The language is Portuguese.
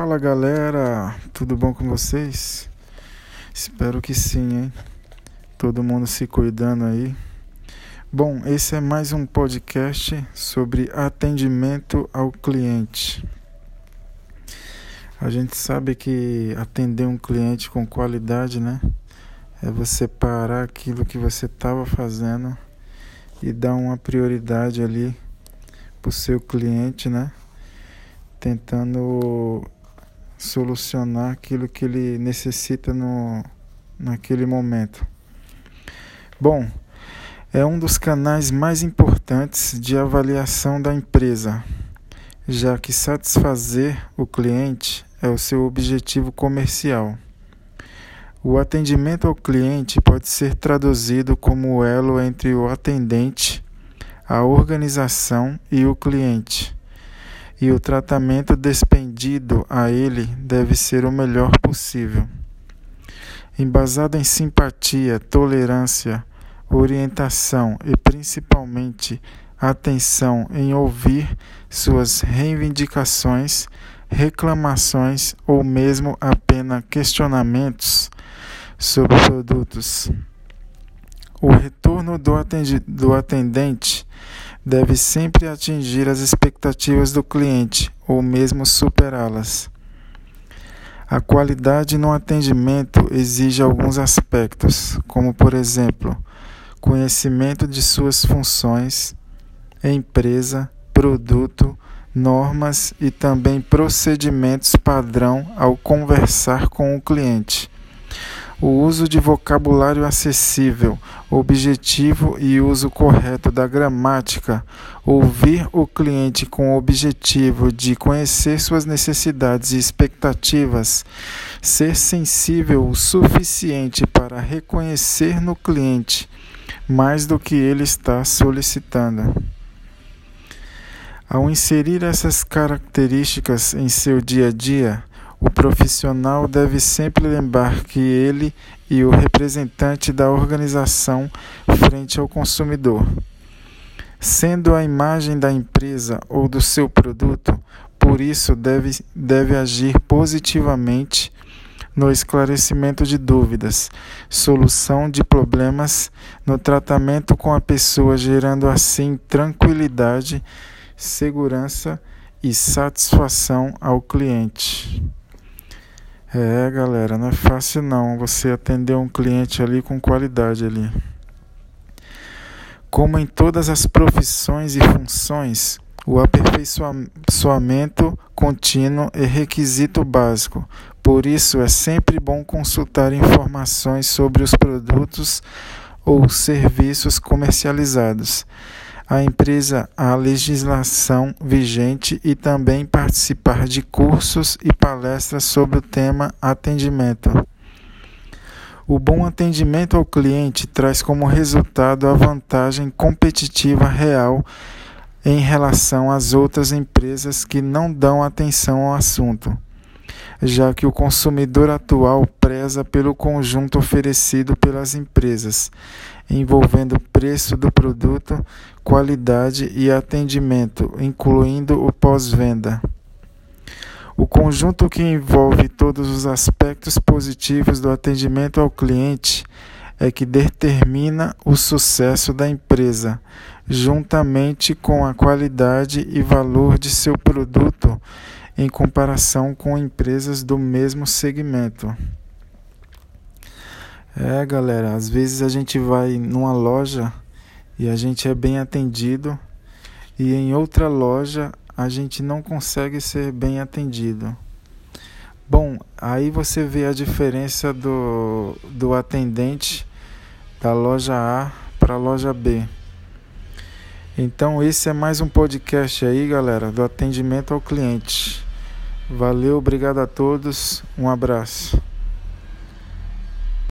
Fala galera, tudo bom com vocês? Espero que sim, hein? Todo mundo se cuidando aí. Bom, esse é mais um podcast sobre atendimento ao cliente. A gente sabe que atender um cliente com qualidade, né? É você parar aquilo que você estava fazendo e dar uma prioridade ali para o seu cliente, né? Tentando solucionar aquilo que ele necessita no, naquele momento. Bom, é um dos canais mais importantes de avaliação da empresa, já que satisfazer o cliente é o seu objetivo comercial. O atendimento ao cliente pode ser traduzido como o elo entre o atendente, a organização e o cliente e o tratamento despendido a ele deve ser o melhor possível. Embasado em simpatia, tolerância, orientação e principalmente atenção em ouvir suas reivindicações, reclamações ou mesmo apenas questionamentos sobre produtos. O retorno do atendente deve sempre atingir as expectativas do cliente ou mesmo superá-las. A qualidade no atendimento exige alguns aspectos, como, por exemplo, conhecimento de suas funções, empresa, produto, normas e também procedimentos padrão ao conversar com o cliente o uso de vocabulário acessível, objetivo e uso correto da gramática, ouvir o cliente com o objetivo de conhecer suas necessidades e expectativas, ser sensível o suficiente para reconhecer no cliente mais do que ele está solicitando. Ao inserir essas características em seu dia a dia, o profissional deve sempre lembrar que ele e o representante da organização frente ao consumidor, sendo a imagem da empresa ou do seu produto, por isso deve, deve agir positivamente no esclarecimento de dúvidas, solução de problemas, no tratamento com a pessoa, gerando assim tranquilidade, segurança e satisfação ao cliente. É, galera, não é fácil não você atender um cliente ali com qualidade ali. Como em todas as profissões e funções, o aperfeiçoamento contínuo é requisito básico. Por isso, é sempre bom consultar informações sobre os produtos ou serviços comercializados a empresa a legislação vigente e também participar de cursos e palestras sobre o tema atendimento. O bom atendimento ao cliente traz como resultado a vantagem competitiva real em relação às outras empresas que não dão atenção ao assunto, já que o consumidor atual preza pelo conjunto oferecido pelas empresas envolvendo preço do produto, qualidade e atendimento, incluindo o pós-venda. O conjunto que envolve todos os aspectos positivos do atendimento ao cliente é que determina o sucesso da empresa, juntamente com a qualidade e valor de seu produto em comparação com empresas do mesmo segmento. É, galera, às vezes a gente vai numa loja e a gente é bem atendido e em outra loja a gente não consegue ser bem atendido. Bom, aí você vê a diferença do, do atendente da loja A para a loja B. Então, esse é mais um podcast aí, galera, do atendimento ao cliente. Valeu, obrigado a todos, um abraço.